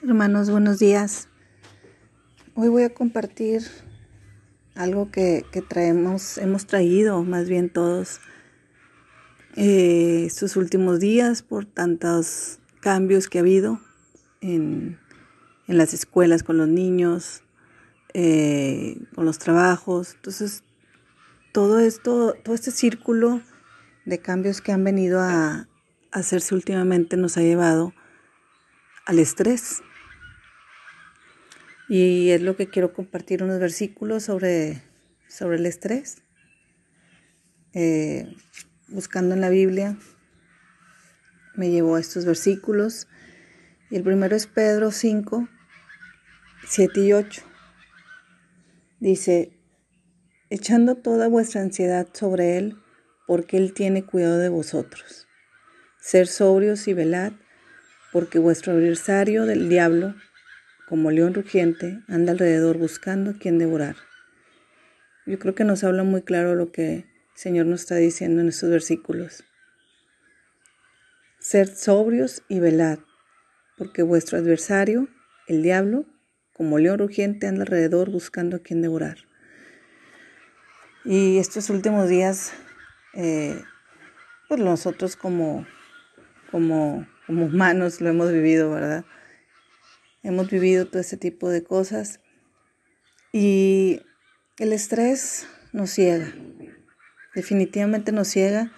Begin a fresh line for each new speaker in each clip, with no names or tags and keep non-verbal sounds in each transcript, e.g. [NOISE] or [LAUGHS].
Hermanos, buenos días. Hoy voy a compartir algo que, traemos, hemos traído más bien todos eh, estos últimos días por tantos cambios que ha habido en, las escuelas con los niños, eh, con los trabajos. Entonces, todo esto, todo este círculo de cambios que han venido a hacerse últimamente nos ha llevado al estrés. Y es lo que quiero compartir unos versículos sobre, sobre el estrés. Eh, buscando en la Biblia, me llevó a estos versículos. Y el primero es Pedro 5, 7 y 8. Dice, echando toda vuestra ansiedad sobre Él, porque Él tiene cuidado de vosotros. Ser sobrios y velad, porque vuestro adversario del diablo, como león rugiente, anda alrededor buscando a quien devorar. Yo creo que nos habla muy claro lo que el Señor nos está diciendo en estos versículos. Ser sobrios y velad, porque vuestro adversario, el diablo, como león rugiente, anda alrededor buscando a quien devorar. Y estos últimos días, eh, pues nosotros como, como, como humanos lo hemos vivido, ¿verdad? Hemos vivido todo este tipo de cosas y el estrés nos ciega, definitivamente nos ciega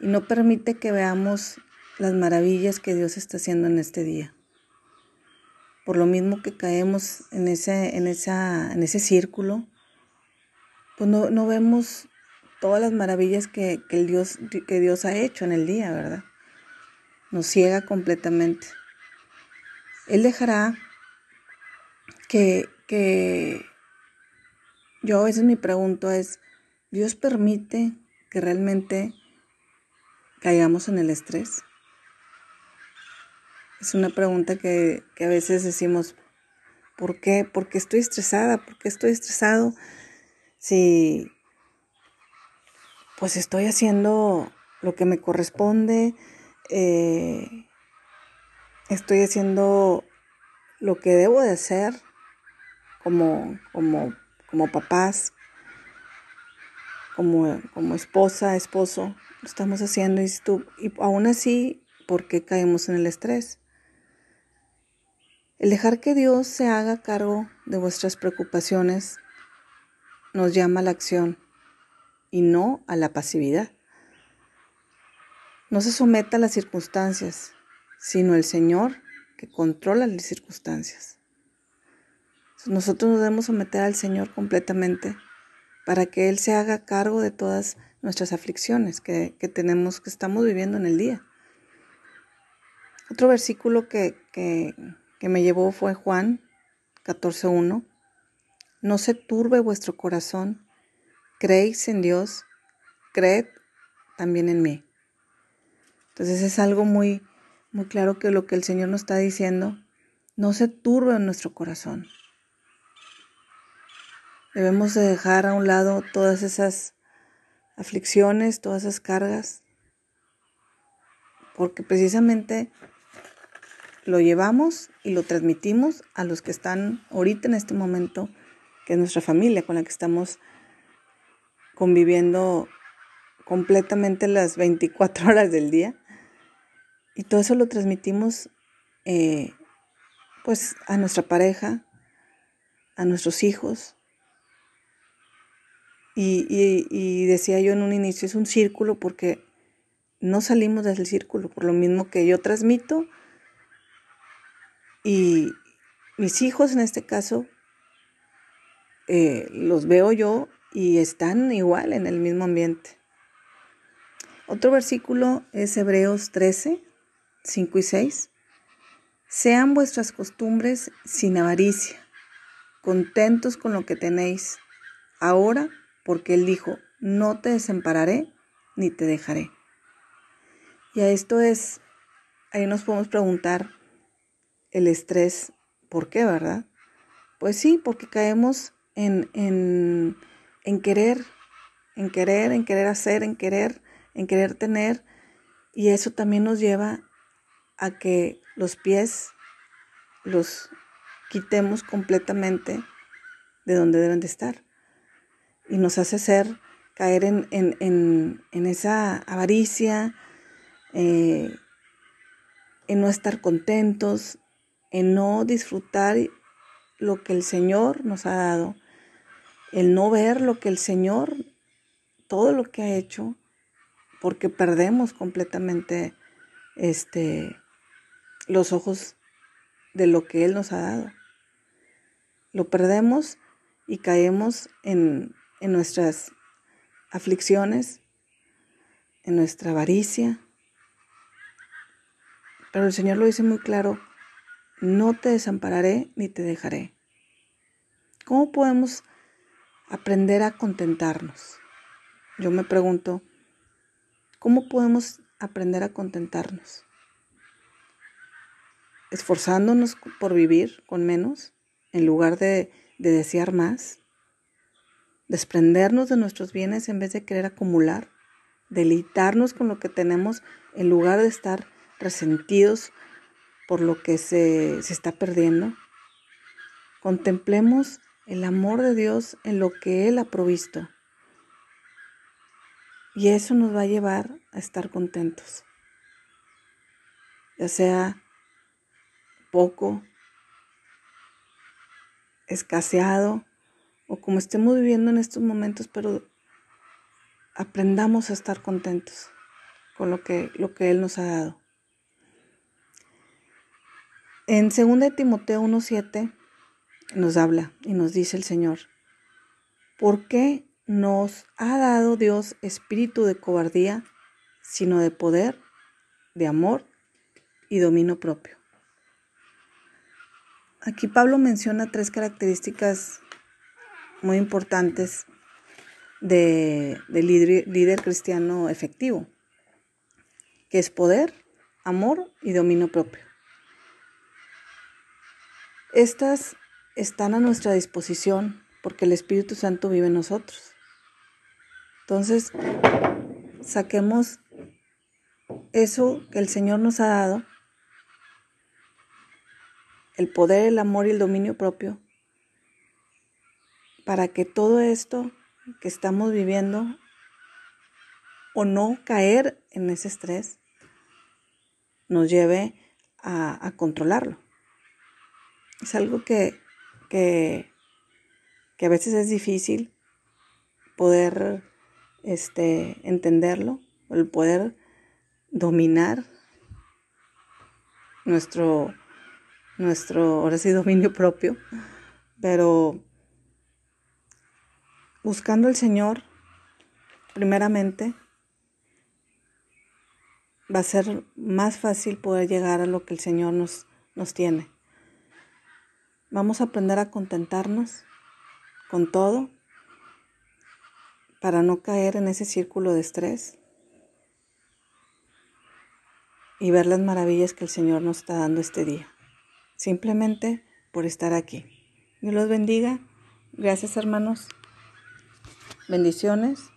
y no permite que veamos las maravillas que Dios está haciendo en este día. Por lo mismo que caemos en ese, en esa, en ese círculo, pues no, no vemos todas las maravillas que, que, Dios, que Dios ha hecho en el día, ¿verdad? Nos ciega completamente. Él dejará que, que yo a veces me pregunto es, ¿Dios permite que realmente caigamos en el estrés? Es una pregunta que, que, a veces decimos, ¿por qué? ¿Por qué estoy estresada? ¿Por qué estoy estresado? Si pues estoy haciendo lo que me corresponde, eh, estoy haciendo lo que debo de hacer como, como, como papás, como, como esposa, esposo, lo estamos haciendo y, tú, y aún así, ¿por qué caemos en el estrés? El dejar que Dios se haga cargo de vuestras preocupaciones nos llama a la acción y no a la pasividad. No se someta a las circunstancias, sino el Señor que controla las circunstancias. Nosotros nos debemos someter al Señor completamente para que Él se haga cargo de todas nuestras aflicciones que, tenemos, que estamos viviendo en el día. Otro versículo que, que, que me llevó fue Juan 14.1. No se turbe vuestro corazón, creéis en Dios, creed también en mí. Entonces es algo muy, muy claro que lo que el Señor nos está diciendo, no se turbe en nuestro corazón. Debemos de dejar a un lado todas esas aflicciones, todas esas cargas, porque precisamente lo llevamos y lo transmitimos a los que están ahorita en este momento, que es nuestra familia con la que estamos conviviendo completamente las 24 [LAUGHS] horas del día. Y todo eso lo transmitimos eh, pues a nuestra pareja, a nuestros hijos. Y, decía yo en un inicio, es un círculo porque no salimos del círculo, por lo mismo que yo transmito y mis hijos en este caso eh, los veo yo y están igual en el mismo ambiente. Otro versículo es Hebreos 13, 5 y 6. Sean vuestras costumbres sin avaricia, contentos con lo que tenéis ahora, porque Él dijo, no te desampararé ni te dejaré. Y a esto es, ahí nos podemos preguntar el estrés, ¿por qué, verdad? Pues sí, porque caemos en, en, en querer, en querer, en querer hacer, en querer, en querer tener, y eso también nos lleva a que los pies los quitemos completamente de donde deben de estar. Y nos hace ser, caer en, en, esa avaricia, eh, en no estar contentos, en no disfrutar lo que el Señor nos ha dado, el no ver lo que el Señor, todo lo que ha hecho, porque perdemos completamente este, los ojos de lo que Él nos ha dado. Lo perdemos y caemos en, en nuestras aflicciones, en nuestra avaricia. Pero el Señor lo dice muy claro, no te desampararé ni te dejaré. ¿Cómo podemos aprender a contentarnos? Yo me pregunto, ¿cómo podemos aprender a contentarnos? ¿Esforzándonos por vivir con menos en lugar de, de desear más? ¿Desprendernos de nuestros bienes en vez de querer acumular? ¿Deleitarnos con lo que tenemos en lugar de estar resentidos por lo que se, se está perdiendo. Contemplemos el amor de Dios en lo que Él ha provisto. Y eso nos va a llevar a estar contentos. Ya sea poco, escaseado o como estemos viviendo en estos momentos, pero aprendamos a estar contentos con lo que, lo que Él nos ha dado. En 2 Timoteo 1.7 nos habla y nos dice el Señor, ¿por qué nos ha dado Dios espíritu de cobardía, sino de poder, de amor y dominio propio? Aquí Pablo menciona tres características muy importantes de, líder, líder cristiano efectivo, que es poder, amor y dominio propio. Estas están a nuestra disposición porque el Espíritu Santo vive en nosotros. Entonces, saquemos eso que el Señor nos ha dado, el poder, el amor y el dominio propio, para que todo esto que estamos viviendo o no caer en ese estrés nos lleve a, controlarlo. Es algo que, que, a veces es difícil poder este, entenderlo, el poder dominar nuestro, nuestro, ahora sí, dominio propio, pero buscando al Señor, primeramente, va a ser más fácil poder llegar a lo que el Señor nos, nos tiene. Vamos a aprender a contentarnos con todo para no caer en ese círculo de estrés y ver las maravillas que el Señor nos está dando este día, simplemente por estar aquí. Dios los bendiga. Gracias hermanos. Bendiciones.